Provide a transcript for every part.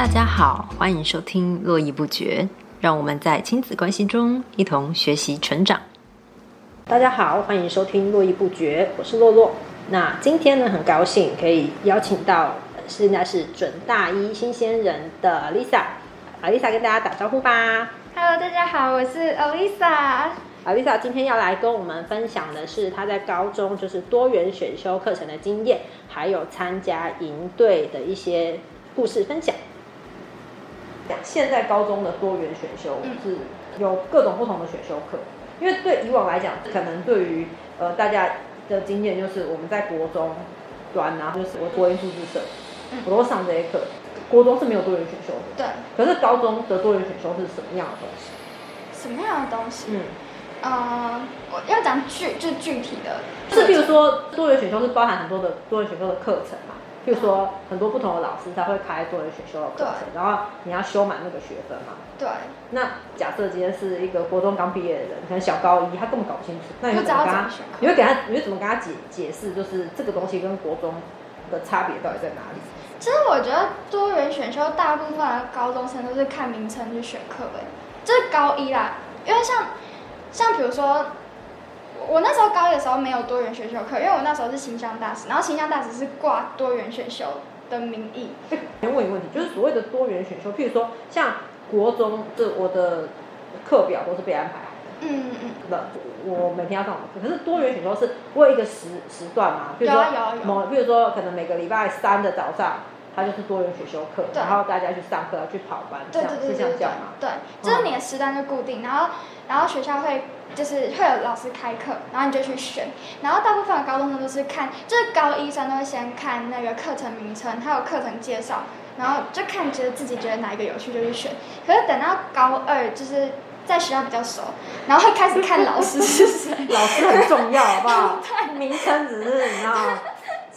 大家好，欢迎收听《络绎不绝》，让我们在亲子关系中一同学习成长。大家好，欢迎收听《络绎不绝》，我是洛洛。那今天呢，很高兴可以邀请到现在是准大一新鲜人的 Lisa，啊，Lisa 跟大家打招呼吧。Hello，大家好，我是 Alisa。啊，Lisa 今天要来跟我们分享的是她在高中就是多元选修课程的经验，还有参加营队的一些故事分享。现在高中的多元选修嗯是有各种不同的选修课，因为对以往来讲，可能对于呃大家的经验就是我们在国中端啊，就是我国音数字社，嗯我都会上这些课。国中是没有多元选修的，对，可是高中的多元选修是什么样的东西？什么样的东西？嗯。呃，我要讲具，就是具体的，是，比如说多元选修是包含很多的多元选修的课程嘛，譬如说很多不同的老师他会开多元选修的课程，然后你要修满那个学分嘛。对，那假设今天是一个国中刚毕业的人，可能小高一，他根本搞不清楚，那你会怎么跟他？你会给他，你会怎么跟他解解释，就是这个东西跟国中的差别到底在哪里？其实我觉得多元选修大部分的高中生都是看名称去选课的，就是高一啦，因为像像比如说。我我那时候高一的时候没有多元选修课，因为我那时候是形象大使，然后形象大使是挂多元选修的名义。先问一个问题，就是所谓的多元选修，譬如说像国中，这我的课表都是被安排好的。嗯嗯嗯，的，我每天要上？可是多元选修是我有一个时时段嘛，比如说有啊有啊有某，比如说可能每个礼拜三的早上，它就是多元选修课，然后大家去上课去跑班，这对样是对对对对这样讲吗？对，就是你的时段就固定，然后然后学校会就是会有老师开课，然后你就去选，然后大部分的高中生都是看，就是高一生都会先看那个课程名称，还有课程介绍，然后就看觉得自己觉得哪一个有趣就去选，可是等到高二就是。在学校比较熟，然后会开始看老师是谁。老师很重要，好不好？名称只是你知道，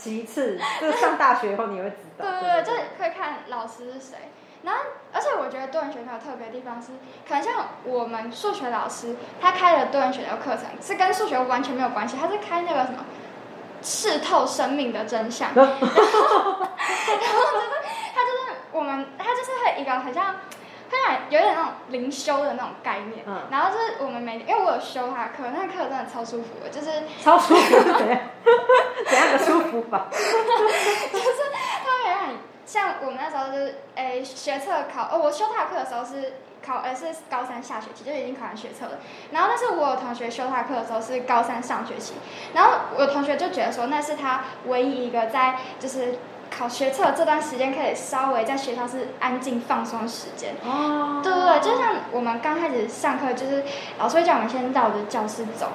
其次，就是上大学以后你会知道。对对对，就是会看老师是谁。然后，而且我觉得多元学校有特别的地方是，可能像我们数学老师，他开了多元学校课程是跟数学完全没有关系，他是开那个什么刺透生命的真相。然后，然后就是他就是我们，他就是会一个很像。会让有点那种灵修的那种概念，嗯然后就是我们每因为我有修他的课，那个课真的超舒服的，就是 超舒服，怎样？怎样的舒服法？他会让你像我们那时候就是诶学测考哦，我修他的课的时候是考呃是高三下学期就已经考完学测了，然后但是我有同学修他的课的时候是高三上学期，然后我同学就觉得说那是他唯一一个在就是考学测这段时间可以稍微在学校是安静放松时间。哦对对对，就像我们刚开始上课，就是老师会叫我们先绕着教室走，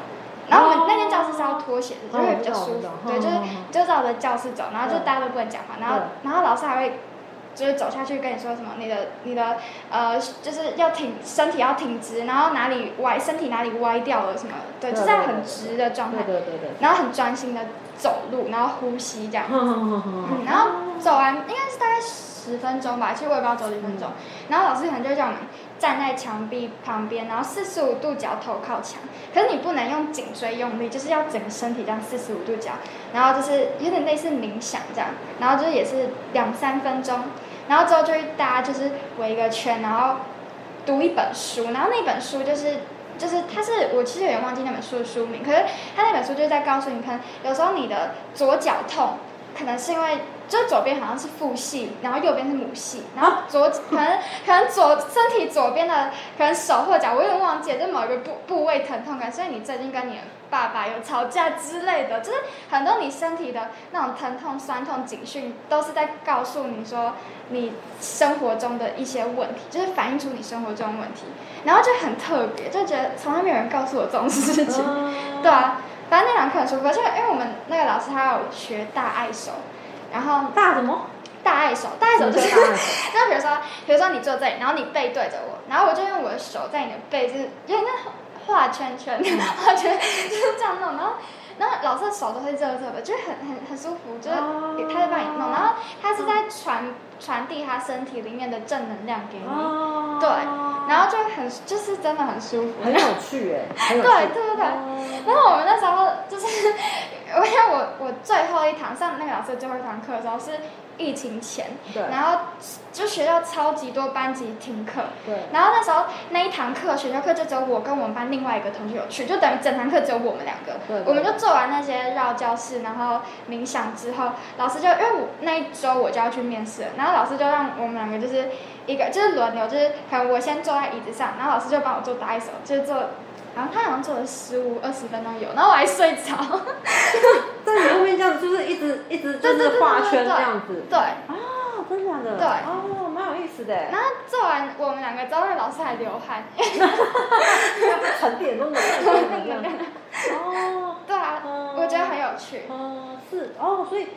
然后我们那间教室是要脱鞋的，就会比较舒服。对，就是就绕着教室走，然后就大家都不能讲话，然后然后老师还会就是走下去跟你说什么，你的你的呃就是要挺身体要挺直，然后哪里歪身体哪里歪掉了什么，对，就在很直的状态对，对对对。然后很专心的走路，然后呼吸这样。嗯嗯，然后走完应该是大概十分钟吧，其实我也不知道走几分钟。然后老师可能就会叫我们站在墙壁旁边，然后四十五度角头靠墙，可是你不能用颈椎用力，就是要整个身体这样四十五度角，然后就是有点类似冥想这样，然后就是也是两三分钟，然后之后就大家就是围一个圈，然后读一本书，然后那本书就是。就是他是我其实有点忘记那本书的书名，可是他那本书就是在告诉你，可能有时候你的左脚痛，可能是因为就是左边好像是父系，然后右边是母系，然后左可能可能左身体左边的可能手或脚，我有点忘记了，就某一个部部位疼痛感，所以你最近跟你的爸爸有吵架之类的，就是很多你身体的那种疼痛、酸痛、警讯，都是在告诉你说你生活中的一些问题，就是反映出你生活中的问题，然后就很特别，就觉得从来没有人告诉我这种事情，对啊。反正那堂课很舒服，而且因为我们那个老师他有学大爱手，然后大什么？大爱手，大爱手就是大爱？手，就比如说，比如说你坐这里，然后你背对着我，然后我就用我的手在你的背，就是有点像画圈圈，画圈就是这样弄，然后然后老师的手都会热热的，就是很很很舒服，就是哦。他在帮你弄，然后他是在传传递他身体里面的正能量给你，哦。对，然后就很就是真的很舒服，很有 趣哎。对对对然后我们那时候就是我因为我我最后一堂上那个老师最后一堂课的时候是疫情前，对然后就学校超级多班级停课，对，然后那时候那一堂课选修课就只有我跟我们班另外一个同学有去，就等于整堂课只有我们两个。对对我们就做完那些绕教室，然后冥想之后，老师就因为我那一周我就要去面试了，然后老师就让我们两个就是一个就是轮流，就是可能我先坐在椅子上，然后老师就帮我做打一手，就是做。然后他好像做了十五二十分钟有，然后我还睡着。在你后面这样，就是一直一直就是画圈这样子。对，啊，真的假的？对哦，蛮有意思的。然后做完我们两个之后，那老师还流汗。沉淀都能量。哦，对啊，我觉得很有趣。哦，是哦，所以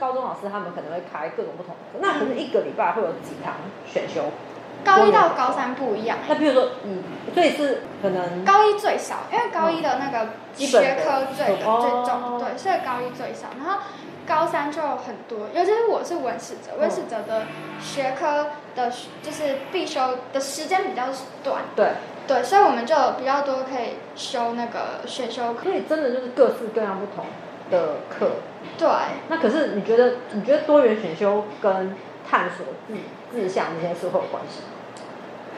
高中老师他们可能会开各种不同的课，那可能一个礼拜会有几堂选修。高一到高三不一样。那比如说，嗯，所以是可能高一最少，因为高一的那个学科最最哦重，对，所以高一最少。然后高三就很多，尤其是我是文史哲，文史哲的学科的，就是必修的时间比较短，对，对，所以我们就比较多可以修那个选修课。所以真的就是各式各样不同的课。对，那可是你觉得，你觉得多元选修跟探索志志向这件事会有关系？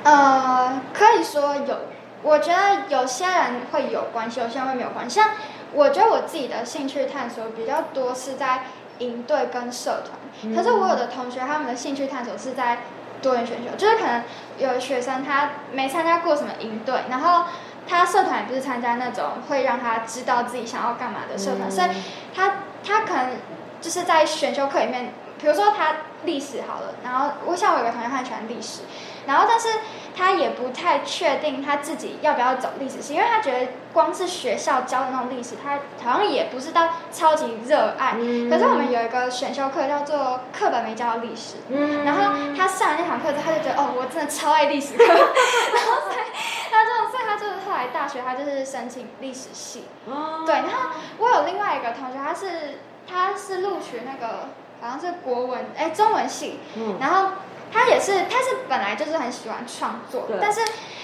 呃，可以说有，我觉得有些人会有关系，有些人会没有关系。像我觉得我自己的兴趣探索比较多是在营队跟社团，可是我有的同学他们的兴趣探索是在多元选修，就是可能有的学生他没参加过什么营队，然后他社团也不是参加那种会让他知道自己想要干嘛的社团，嗯所以他他可能就是在选修课里面，比如说他历史好了，然后我像我有个同学他很喜欢历史，然后但是他也不太确定他自己要不要走历史系，因为他觉得光是学校教的那种历史，他好像也不是到超级热爱。嗯。可是我们有一个选修课叫做课本没教的历史，嗯然后他上了那堂课之后，他就觉得哦，我真的超爱历史课，然后所以他就所以他就是后来大学他就是申请历史系，哦。对，然后我有另外一个同学，他是他是录取那个好像是国文哎中文系，嗯。然后他也是他是本来就是很喜欢创作对，但是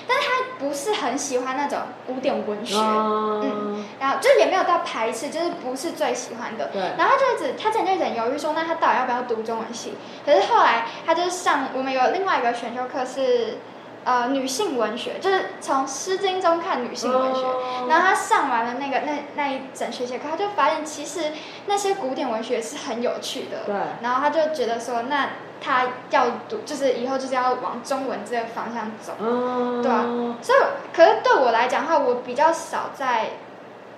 但是他不是很喜欢那种古典文学，嗯，然后就也没有到排斥，就是不是最喜欢的。对。然后他就一直他之前就一直很犹豫说，那他到底要不要读中文系？可是后来他就是上我们有另外一个选修课是呃女性文学，就是从《诗经》中看女性文学。哦然后他上完了那个那那一整学期课，他就发现其实那些古典文学是很有趣的。对然后他就觉得说，那他要读，就是以后就是要往中文这个方向走。嗯，对啊所以，可是对我来讲的话，我比较少在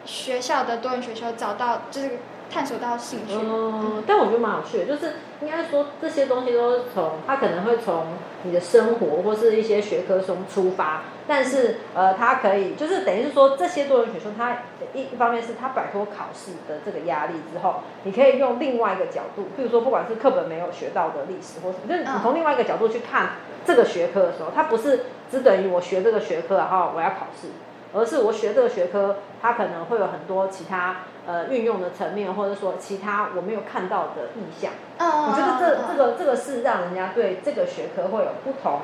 学校的多元学校找到，就是探索到兴趣。嗯，但我觉得蛮有趣的，就是应该说这些东西都是从他可能会从你的生活或是一些学科中出发，但是呃，他可以就是等于是说这些多元选修，它一一方面是他摆脱考试的这个压力之后，你可以用另外一个角度，譬如说不管是课本没有学到的历史或什么，就是你嗯从另外一个角度去看这个学科的时候，它不是只等于我学这个学科然后我要考试。而是我学这个学科，它可能会有很多其他呃运用的层面，或者说其他我没有看到的意向。嗯，我觉得这嗯这个这个是让人家对这个学科会有不同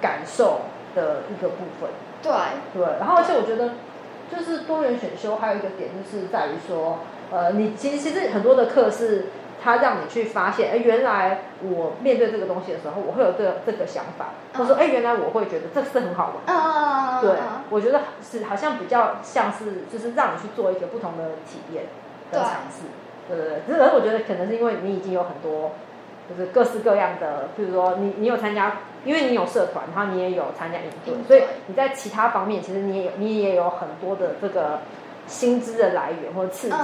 感受的一个部分。对，对，然后而且我觉得就是多元选修还有一个点就是在于说，呃，你其实其实很多的课是它让你去发现，哎，原来我面对这个东西的时候，我会有这个这个想法，或者说，哎，原来我会觉得这是很好玩。嗯嗯嗯，对，我觉得是好像比较像是就是让你去做一个不同的体验跟对尝试，对对对。只是我觉得可能是因为你已经有很多就是各式各样的，比如说你你有参加，因为你有社团，然后你也有参加营队，所以你在其他方面其实你也有你也有很多的这个薪资的来源或者刺激，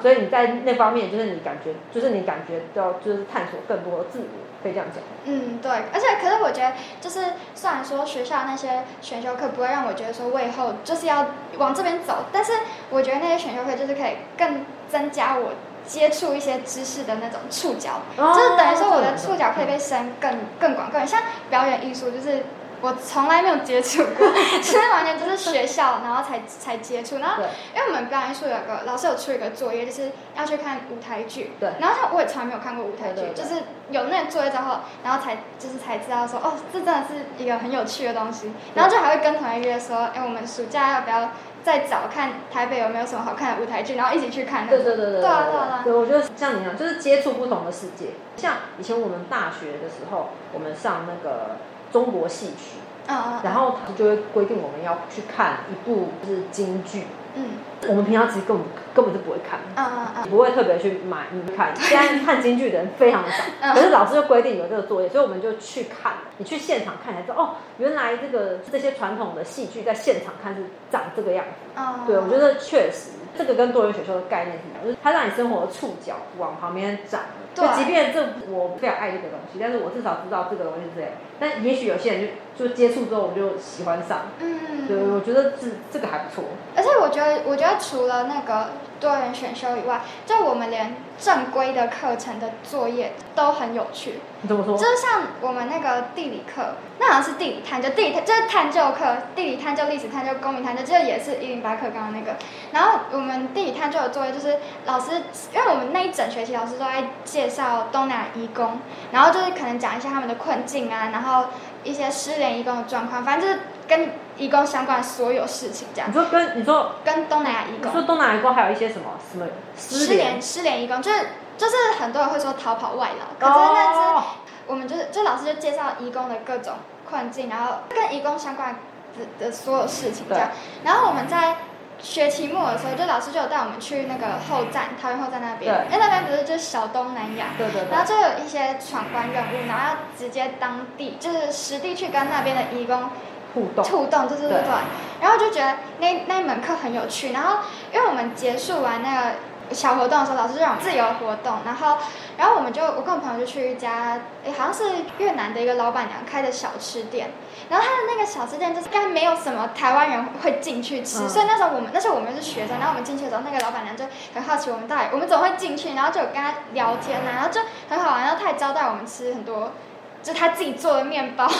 所以你在那方面就是你感觉就是你感觉到就是探索更多的自我，可以这样讲。嗯，对，而且可是我觉得，就是虽然说学校那些选修课不会让我觉得说我以后就是要往这边走，但是我觉得那些选修课就是可以更增加我接触一些知识的那种触角，哦就是等于说我的触角可以被伸更更广更远。像表演艺术，就是我从来没有接触过，是完全就是学校然后才才接触。然后因为我们表演艺术有个老师有出一个作业，就是要去看舞台剧。对。然后他我也从来没有看过舞台剧，就是有那个作业之后，然后才就是才知道说，哦，这真的是一个很有趣的东西。然后就还会跟同学约说，哎，我们暑假要不要？再找看台北有没有什么好看的舞台剧，然后一起去看。对对对对。对啊对啊。对，我觉得像你一样，就是接触不同的世界。像以前我们大学的时候，我们上那个中国戏曲，嗯然后就会规定我们要去看一部就是京剧。嗯。我们平常其实根本根本就不会看，不会特别去买看。现在看京剧的人非常的少，可是老师就规定有这个作业，所以我们就去看。你去现场看才知道，哦，原来这个这些传统的戏剧在现场看是长这个样子。哦，对，我觉得确实这个跟多元选修的概念是一样，就是它让你生活的触角往旁边长。就即便这我非常爱这个东西，但是我至少知道这个东西是这样。但也许有些人就就接触之后我就喜欢上。嗯，对，我觉得这这个还不错。而且我觉得，我觉得除了那个多元选修以外，就我们连正规的课程的作业都很有趣。你怎么说？就是像我们那个地理课，那好像是地理探究，地理就是探究课，地理探究、历史探究、公民探究，这也是一零八课刚刚那个。然后我们地理探究的作业就是老师，因为我们那一整学期老师都在介绍东南亚移工，然后就是可能讲一下他们的困境啊，然后一些失联移工的状况，反正就是跟移工相关的所有事情这样。你说跟你说跟东南亚移工，你说东南亚移工还有一些什么？什么？失联失联？移工，就是就是很多人会说逃跑外劳，可是那是我们就是就老师就介绍移工的各种困境，然后跟移工相关的的所有事情这样。然后我们在学期末的时候，就老师就有带我们去那个后站，桃园后站那边，因为那边不是就是小东南亚，对对对。然后就有一些闯关任务，然后要直接当地就是实地去跟那边的义工互动，互动，对对对。然后就觉得那那一门课很有趣，然后因为我们结束完那个。小活动的时候，老师就让我们自由活动，然后，然后我们就我跟我朋友就去一家，诶，好像是越南的一个老板娘开的小吃店，然后他的那个小吃店就是应该没有什么台湾人会进去吃，所以那时候我们那时候我们是学生，然后我们进去的时候，那个老板娘就很好奇我们到底我们怎么会进去，然后就跟他聊天呐，然后就很好玩，然后他也招待我们吃很多，就他自己做的面包，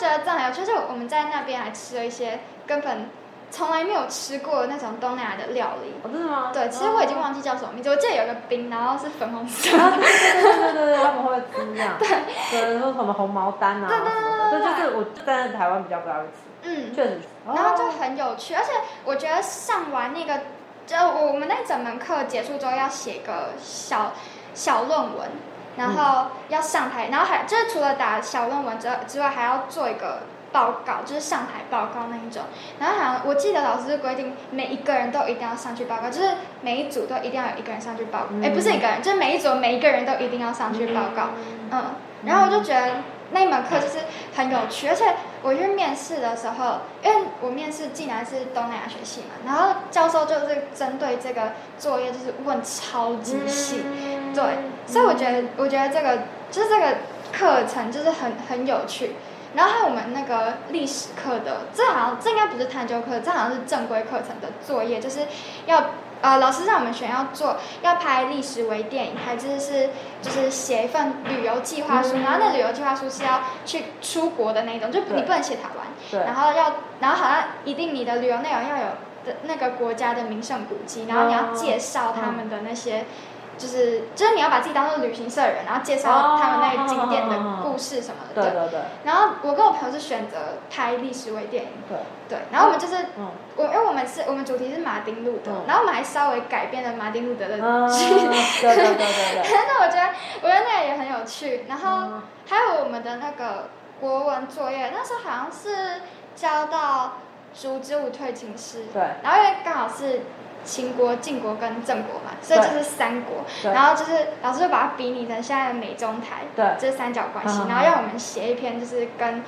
对，就这样有趣，就我们在那边还吃了一些根本。从来没有吃过那种东南亚的料理，真的吗？对，其实我已经忘记叫什么名字。我记得有个冰，然后是粉红色。对对对对对，他 们会吃这样。对，对，说什么红毛丹啊对对对，这就是我在台湾比较不爱吃。嗯，确实。然后就很有趣，而且我觉得上完那个，就我们那整门课结束之后要写个小小论文，然后要上台，然后还就是除了打小论文之之外，还要做一个。报告就是上台报告那一种，然后好像我记得老师规定每一个人都一定要上去报告，就是每一组都一定要有一个人上去报告，哎，不是一个人，就是每一组每一个人都一定要上去报告，嗯，然后我就觉得那一门课就是很有趣，而且我去面试的时候，因为我面试竟然是东南亚学系嘛，然后教授就是针对这个作业就是问超级细，对，所以我觉得我觉得这个就是这个课程就是很很有趣。然后还有我们那个历史课的，这好像这应该不是探究课，这好像是正规课程的作业，就是要呃老师让我们选要做要拍历史微电影，还就是就是写一份旅游计划书，然后那旅游计划书是要去出国的那种，就你不能写台湾，然后要然后好像一定你的旅游内容要有的那个国家的名胜古迹，然后你要介绍他们的那些。就是就是你要把自己当做旅行社的人，然后介绍他们那个景点的故事什么的。对对对。然后我跟我朋友是选择拍历史微电影。对。对。然后我们就是，我因为我们是我们主题是马丁路德，然后我们还稍微改变了马丁路德的 剧。对对对对对。那 我觉得我觉得那个也很有趣。然后还有我们的那个国文作业，那时候好像是交到竹之舞退秦师。对。然后因为刚好是。秦国、晋国跟郑国嘛，所以就是三国。然后就是老师就把它比拟成现在的美中台对这是三角关系，然后让我们写一篇就是跟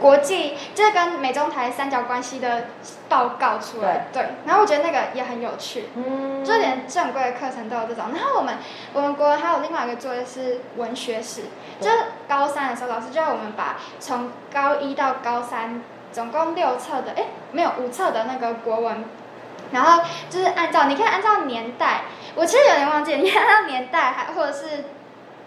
国际，就是跟美中台三角关系的报告出来。对。然后我觉得那个也很有趣，嗯就连正规的课程都有这种。然后我们我们国还有另外一个作业是文学史，就是高三的时候，老师就让我们把从高一到高三总共六册的，哎，没有五册的那个国文。然后就是按照，你可以按照年代，我其实有点忘记，你按照年代还或者是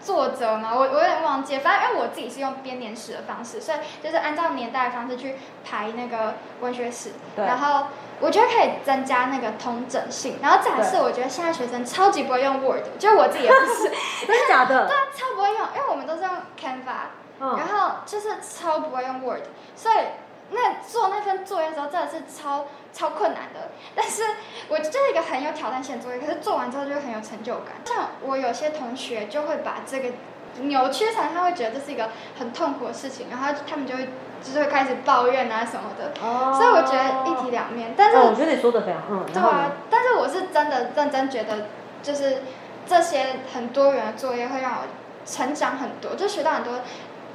作者嘛，我我有点忘记，反正因为我自己是用编年史的方式，所以就是按照年代的方式去排那个文学史，然后我觉得可以增加那个通整性，然后展示我觉得现在学生超级不会用 Word，就是我自己也不是，真的假的？对啊，超不会用，因为我们都是用 Canva，然后就是超不会用 Word，所以。那做那份作业的时候真的是超超困难的，但是我这是一个很有挑战性的作业，可是做完之后就会很有成就感。像我有些同学就会把这个扭曲成他会觉得这是一个很痛苦的事情，然后他们就会就是会开始抱怨啊什么的。哦。所以我觉得一体两面，但是我觉得你说的非常嗯。对啊，但是我是真的认真觉得，就是这些很多元的作业会让我成长很多，就学到很多。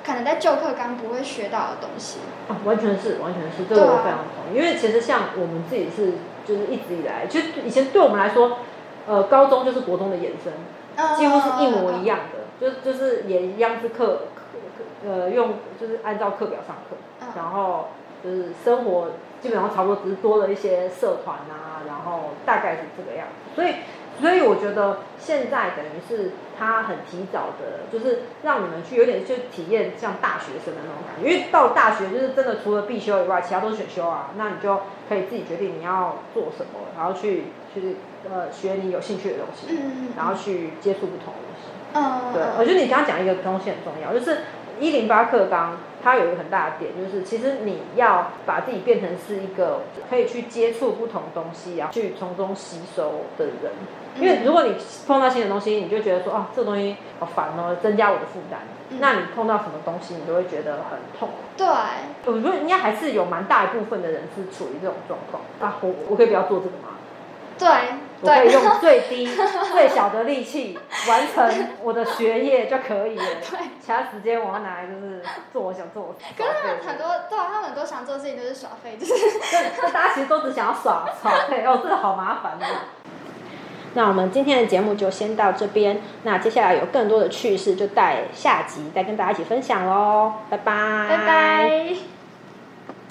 可能在旧课纲不会学到的东西啊，完全是，完全是，这个我非常同意。因为其实像我们自己是，就是一直以来，其实以前对我们来说，呃，高中就是国中的延伸，几乎是一模一样的，就就是也一样是课课呃用就是按照课表上课，然后就是生活基本上差不多，只是多了一些社团啊，然后大概是这个样子，所以。所以我觉得现在等于是他很提早的，就是让你们去有点去体验像大学生的那种感觉。因为到大学就是真的除了必修以外，其他都是选修啊。那你就可以自己决定你要做什么，然后去去呃学你有兴趣的东西，然后去接触不同的东西。嗯，对，我觉得你刚刚讲一个东西很重要，就是一零八课纲。它有一个很大的点，就是其实你要把自己变成是一个可以去接触不同东西，然后去从中吸收的人。因为如果你碰到新的东西，你就觉得说，啊，这个东西好烦哦，增加我的负担。那你碰到什么东西，你都会觉得很痛。对，我觉得应该还是有蛮大一部分的人是处于这种状况。啊，我我可以不要做这个吗？对，我可以用最低、最小的力气完成我的学业就可以了。对，其他时间我要拿来就是做我想做。可是他们很多，对啊，他们很多想做的事情都是耍废，就是。就大家其实都只想要耍 耍废哦，真的好麻烦啊。那我们今天的节目就先到这边，那接下来有更多的趣事就待下集再跟大家一起分享喽，拜拜，拜拜。